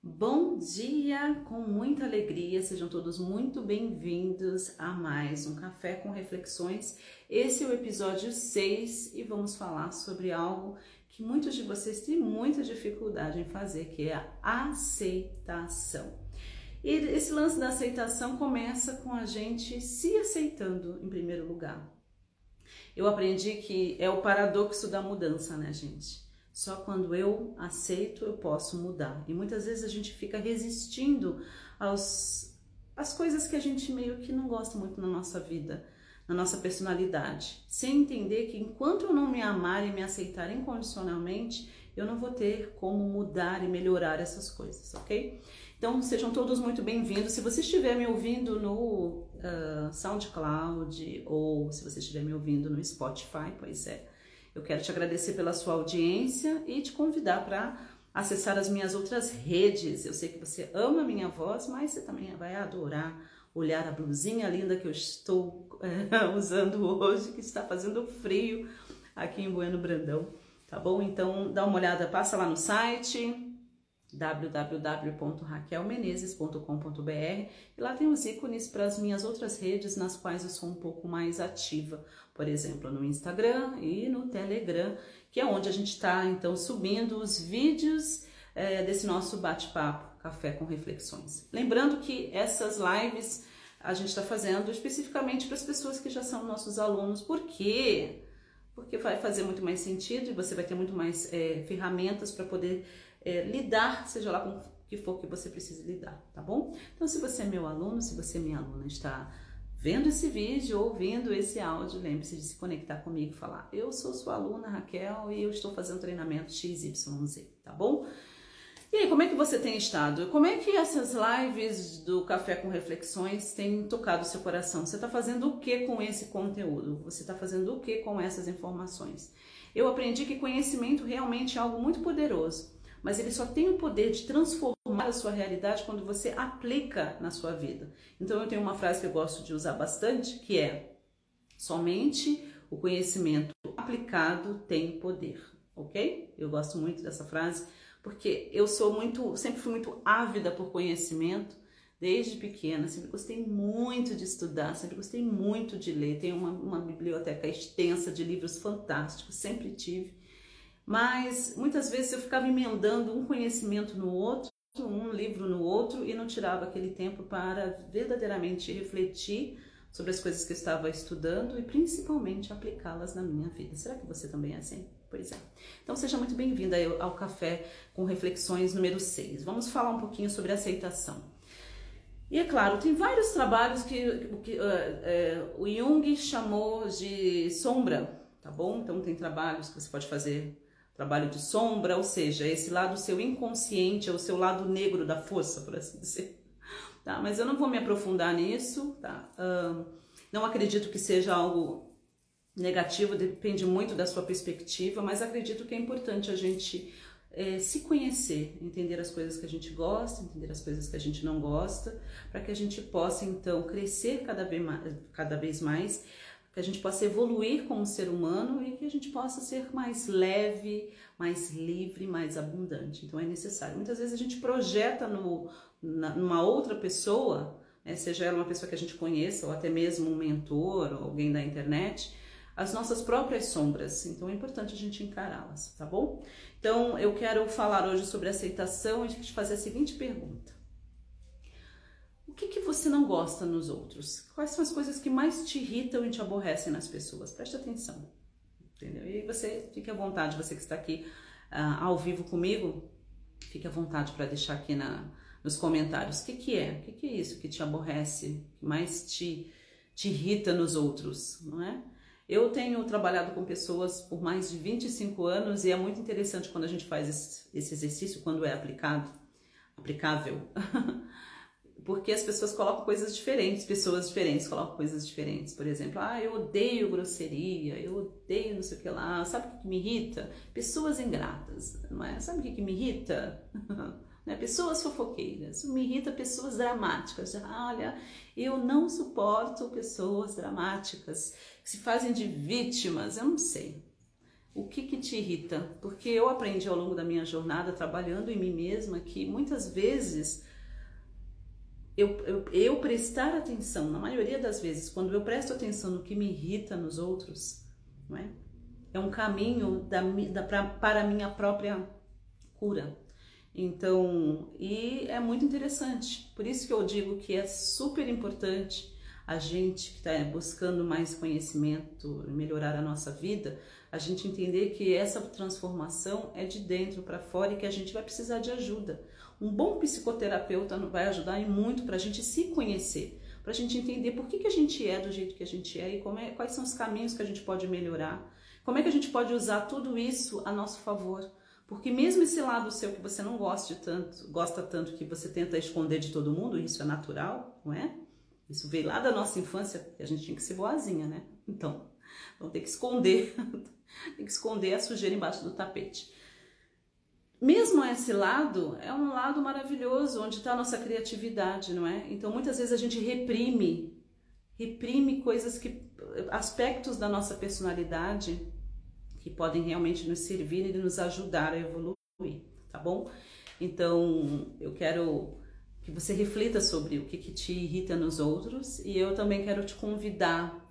Bom dia, com muita alegria, sejam todos muito bem-vindos a mais um Café com Reflexões. Esse é o episódio 6 e vamos falar sobre algo que muitos de vocês têm muita dificuldade em fazer, que é a aceitação. E esse lance da aceitação começa com a gente se aceitando em primeiro lugar. Eu aprendi que é o paradoxo da mudança, né, gente? Só quando eu aceito eu posso mudar. E muitas vezes a gente fica resistindo aos as coisas que a gente meio que não gosta muito na nossa vida, na nossa personalidade, sem entender que enquanto eu não me amar e me aceitar incondicionalmente, eu não vou ter como mudar e melhorar essas coisas, ok? Então sejam todos muito bem-vindos. Se você estiver me ouvindo no uh, SoundCloud ou se você estiver me ouvindo no Spotify, pois é, eu quero te agradecer pela sua audiência e te convidar para acessar as minhas outras redes. Eu sei que você ama a minha voz, mas você também vai adorar olhar a blusinha linda que eu estou é, usando hoje, que está fazendo frio aqui em Bueno Brandão, tá bom? Então dá uma olhada, passa lá no site www.raquelmenezes.com.br e lá tem os ícones para as minhas outras redes nas quais eu sou um pouco mais ativa, por exemplo, no Instagram e no Telegram, que é onde a gente está então subindo os vídeos é, desse nosso bate-papo Café com Reflexões. Lembrando que essas lives a gente está fazendo especificamente para as pessoas que já são nossos alunos, por quê? Porque vai fazer muito mais sentido e você vai ter muito mais é, ferramentas para poder é, lidar, seja lá com que for que você precise lidar, tá bom? Então, se você é meu aluno, se você é minha aluna, está vendo esse vídeo, ouvindo esse áudio, lembre-se de se conectar comigo e falar: Eu sou sua aluna Raquel e eu estou fazendo treinamento XYZ, tá bom? E aí, como é que você tem estado? Como é que essas lives do Café com Reflexões têm tocado seu coração? Você está fazendo o que com esse conteúdo? Você está fazendo o que com essas informações? Eu aprendi que conhecimento realmente é algo muito poderoso mas ele só tem o poder de transformar a sua realidade quando você aplica na sua vida. Então eu tenho uma frase que eu gosto de usar bastante, que é: somente o conhecimento aplicado tem poder, ok? Eu gosto muito dessa frase porque eu sou muito, sempre fui muito ávida por conhecimento desde pequena, sempre gostei muito de estudar, sempre gostei muito de ler. Tenho uma, uma biblioteca extensa de livros fantásticos, sempre tive. Mas muitas vezes eu ficava emendando um conhecimento no outro, um livro no outro e não tirava aquele tempo para verdadeiramente refletir sobre as coisas que eu estava estudando e principalmente aplicá-las na minha vida. Será que você também é assim? Pois é. Então seja muito bem-vinda ao Café com Reflexões número 6. Vamos falar um pouquinho sobre aceitação. E é claro, tem vários trabalhos que, que uh, uh, o Jung chamou de sombra, tá bom? Então tem trabalhos que você pode fazer trabalho de sombra, ou seja, esse lado seu inconsciente, é o seu lado negro da força, por assim dizer. Tá? Mas eu não vou me aprofundar nisso, tá? Uh, não acredito que seja algo negativo, depende muito da sua perspectiva, mas acredito que é importante a gente é, se conhecer, entender as coisas que a gente gosta, entender as coisas que a gente não gosta, para que a gente possa então crescer cada vez mais, cada vez mais que a gente possa evoluir como ser humano e que a gente possa ser mais leve, mais livre, mais abundante. Então é necessário. Muitas vezes a gente projeta no, na, numa outra pessoa, né, seja ela uma pessoa que a gente conheça ou até mesmo um mentor ou alguém da internet, as nossas próprias sombras. Então é importante a gente encará-las, tá bom? Então eu quero falar hoje sobre aceitação e te fazer a seguinte pergunta que, que você não gosta nos outros? Quais são as coisas que mais te irritam e te aborrecem nas pessoas? Preste atenção, entendeu? E você fique à vontade, você que está aqui uh, ao vivo comigo, fique à vontade para deixar aqui na, nos comentários o que, que é, o que, que é isso que te aborrece, que mais te, te irrita nos outros, não é? Eu tenho trabalhado com pessoas por mais de 25 anos e é muito interessante quando a gente faz esse, esse exercício, quando é aplicado, aplicável. porque as pessoas colocam coisas diferentes, pessoas diferentes colocam coisas diferentes. Por exemplo, ah, eu odeio grosseria, eu odeio não sei o que lá. Sabe o que me irrita? Pessoas ingratas, não é? Sabe o que me irrita? né? Pessoas fofoqueiras. Me irrita pessoas dramáticas. Olha, eu não suporto pessoas dramáticas que se fazem de vítimas. Eu não sei. o que, que te irrita? Porque eu aprendi ao longo da minha jornada trabalhando em mim mesma que muitas vezes eu, eu, eu, prestar atenção, na maioria das vezes, quando eu presto atenção no que me irrita nos outros, não é? é um caminho da, da, pra, para a minha própria cura. Então, e é muito interessante. Por isso que eu digo que é super importante a gente que está buscando mais conhecimento, melhorar a nossa vida, a gente entender que essa transformação é de dentro para fora e que a gente vai precisar de ajuda. Um bom psicoterapeuta vai ajudar muito para a gente se conhecer, para a gente entender por que, que a gente é do jeito que a gente é e é, quais são os caminhos que a gente pode melhorar, como é que a gente pode usar tudo isso a nosso favor. Porque mesmo esse lado seu que você não gosta tanto, gosta tanto que você tenta esconder de todo mundo, isso é natural, não é? Isso veio lá da nossa infância, a gente tinha que ser boazinha, né? Então, vamos ter que esconder, tem que esconder a sujeira embaixo do tapete. Mesmo esse lado é um lado maravilhoso, onde está a nossa criatividade, não é? Então muitas vezes a gente reprime, reprime coisas que, aspectos da nossa personalidade que podem realmente nos servir e nos ajudar a evoluir, tá bom? Então eu quero que você reflita sobre o que, que te irrita nos outros e eu também quero te convidar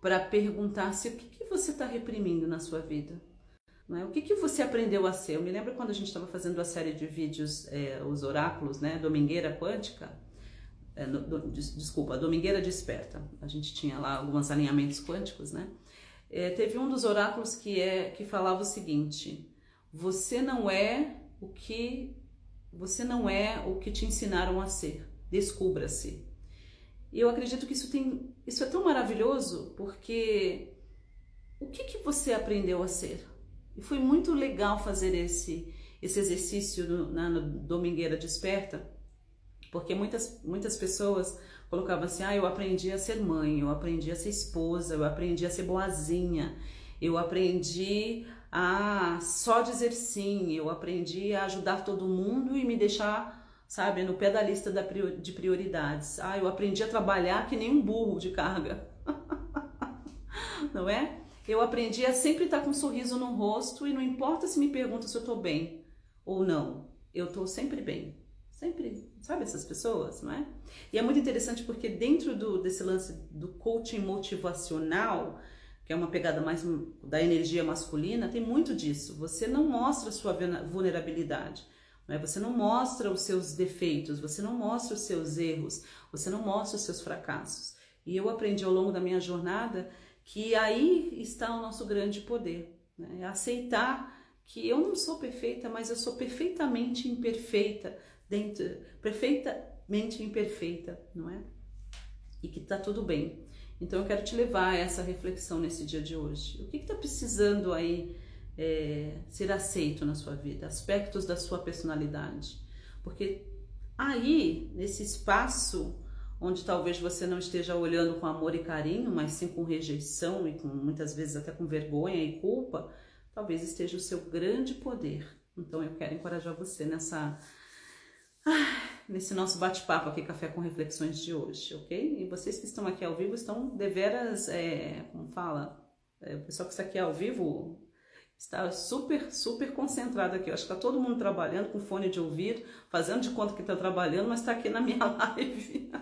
para perguntar se o que, que você está reprimindo na sua vida é? O que, que você aprendeu a ser? Eu me lembro quando a gente estava fazendo a série de vídeos, é, os oráculos, né? Domingueira Quântica. É, no, do, des, desculpa, Domingueira Desperta. A gente tinha lá alguns alinhamentos quânticos, né? É, teve um dos oráculos que, é, que falava o seguinte: Você não é o que você não é o que te ensinaram a ser. Descubra-se. E eu acredito que isso tem isso é tão maravilhoso porque o que, que você aprendeu a ser? E foi muito legal fazer esse, esse exercício na no Domingueira Desperta, porque muitas, muitas pessoas colocavam assim: ah, eu aprendi a ser mãe, eu aprendi a ser esposa, eu aprendi a ser boazinha, eu aprendi a só dizer sim, eu aprendi a ajudar todo mundo e me deixar, sabe, no pé da lista da, de prioridades. Ah, eu aprendi a trabalhar que nem um burro de carga. Não é? Eu aprendi a sempre estar com um sorriso no rosto e não importa se me perguntam se eu estou bem ou não, eu estou sempre bem. Sempre, sabe essas pessoas, não é? E é muito interessante porque dentro do, desse lance do coaching motivacional, é uma pegada mais da energia masculina, tem muito disso. Você não mostra a sua vulnerabilidade. Não é? Você não mostra os seus defeitos, você não mostra os seus erros, você não mostra os seus fracassos. E eu aprendi ao longo da minha jornada que aí está o nosso grande poder. Né? É aceitar que eu não sou perfeita, mas eu sou perfeitamente imperfeita, dentro, perfeitamente imperfeita, não é? E que está tudo bem. Então eu quero te levar a essa reflexão nesse dia de hoje. O que está precisando aí é, ser aceito na sua vida? Aspectos da sua personalidade. Porque aí, nesse espaço onde talvez você não esteja olhando com amor e carinho, mas sim com rejeição e com muitas vezes até com vergonha e culpa, talvez esteja o seu grande poder. Então eu quero encorajar você nessa nesse nosso bate-papo aqui Café com Reflexões de hoje, ok? E vocês que estão aqui ao vivo estão deveras, é, como fala, é, o pessoal que está aqui ao vivo está super, super concentrado aqui. Eu acho que está todo mundo trabalhando com fone de ouvido, fazendo de conta que está trabalhando, mas está aqui na minha live.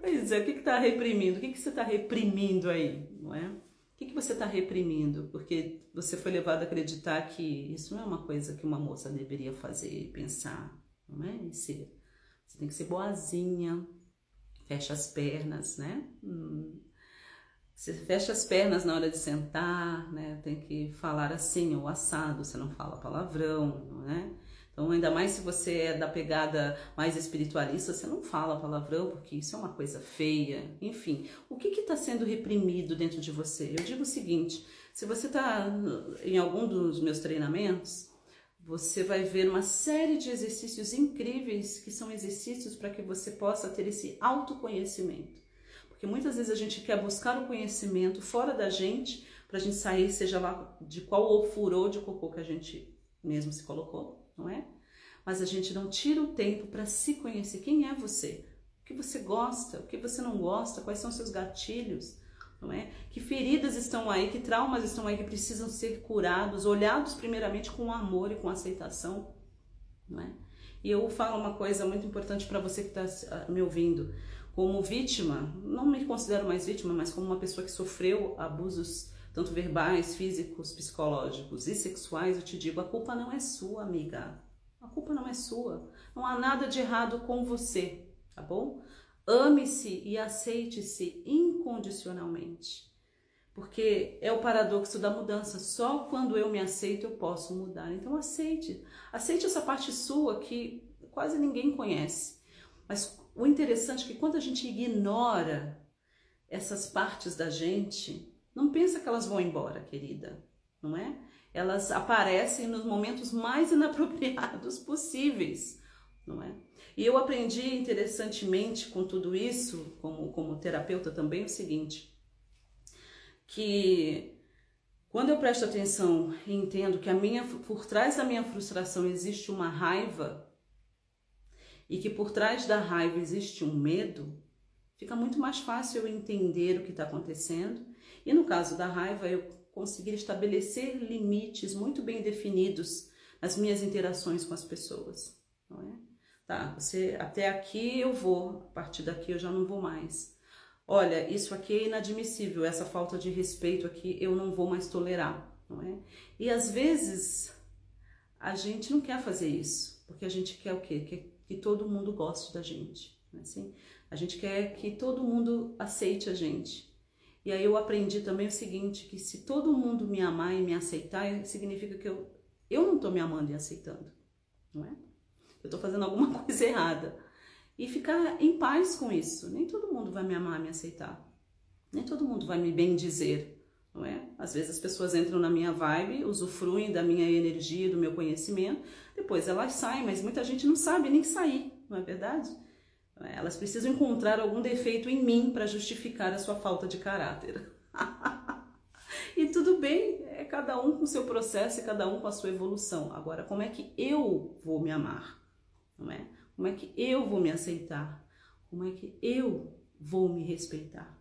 Pois é, o que está reprimindo? O que, que você está reprimindo aí, não é? Você está reprimindo? Porque você foi levado a acreditar que isso não é uma coisa que uma moça deveria fazer, pensar, não é? E ser. Você tem que ser boazinha, fecha as pernas, né? Hum. Você fecha as pernas na hora de sentar, né? Tem que falar assim, ou assado, você não fala palavrão, não é? Então, ainda mais se você é da pegada mais espiritualista, você não fala palavrão, porque isso é uma coisa feia. Enfim, o que está sendo reprimido dentro de você? Eu digo o seguinte: se você está em algum dos meus treinamentos, você vai ver uma série de exercícios incríveis que são exercícios para que você possa ter esse autoconhecimento. Porque muitas vezes a gente quer buscar o conhecimento fora da gente, para a gente sair, seja lá de qual furou de cocô que a gente mesmo se colocou não é? Mas a gente não tira o tempo para se conhecer. Quem é você? O que você gosta? O que você não gosta? Quais são seus gatilhos? não é? Que feridas estão aí, que traumas estão aí que precisam ser curados, olhados primeiramente com amor e com aceitação, não é? E eu falo uma coisa muito importante para você que está me ouvindo. Como vítima, não me considero mais vítima, mas como uma pessoa que sofreu abusos tanto verbais, físicos, psicológicos e sexuais, eu te digo, a culpa não é sua, amiga. A culpa não é sua. Não há nada de errado com você, tá bom? Ame-se e aceite-se incondicionalmente. Porque é o paradoxo da mudança. Só quando eu me aceito eu posso mudar. Então aceite. Aceite essa parte sua que quase ninguém conhece. Mas o interessante é que quando a gente ignora essas partes da gente, não pensa que elas vão embora, querida, não é? Elas aparecem nos momentos mais inapropriados possíveis, não é? E eu aprendi interessantemente com tudo isso, como, como terapeuta também, o seguinte, que quando eu presto atenção e entendo que a minha, por trás da minha frustração existe uma raiva e que por trás da raiva existe um medo, fica muito mais fácil eu entender o que está acontecendo e no caso da raiva, eu conseguir estabelecer limites muito bem definidos nas minhas interações com as pessoas, não é? Tá, você até aqui eu vou, a partir daqui eu já não vou mais. Olha, isso aqui é inadmissível, essa falta de respeito aqui eu não vou mais tolerar, não é? E às vezes a gente não quer fazer isso, porque a gente quer o quê? Quer que todo mundo goste da gente, é assim? A gente quer que todo mundo aceite a gente. E aí eu aprendi também o seguinte, que se todo mundo me amar e me aceitar, significa que eu, eu não estou me amando e aceitando, não é? Eu estou fazendo alguma coisa errada. E ficar em paz com isso. Nem todo mundo vai me amar e me aceitar. Nem todo mundo vai me bem dizer, não é? Às vezes as pessoas entram na minha vibe, usufruem da minha energia, do meu conhecimento, depois elas saem, mas muita gente não sabe nem sair, não é verdade? Elas precisam encontrar algum defeito em mim para justificar a sua falta de caráter. e tudo bem, é cada um com seu processo e cada um com a sua evolução. Agora, como é que eu vou me amar? Não é? Como é que eu vou me aceitar? Como é que eu vou me respeitar?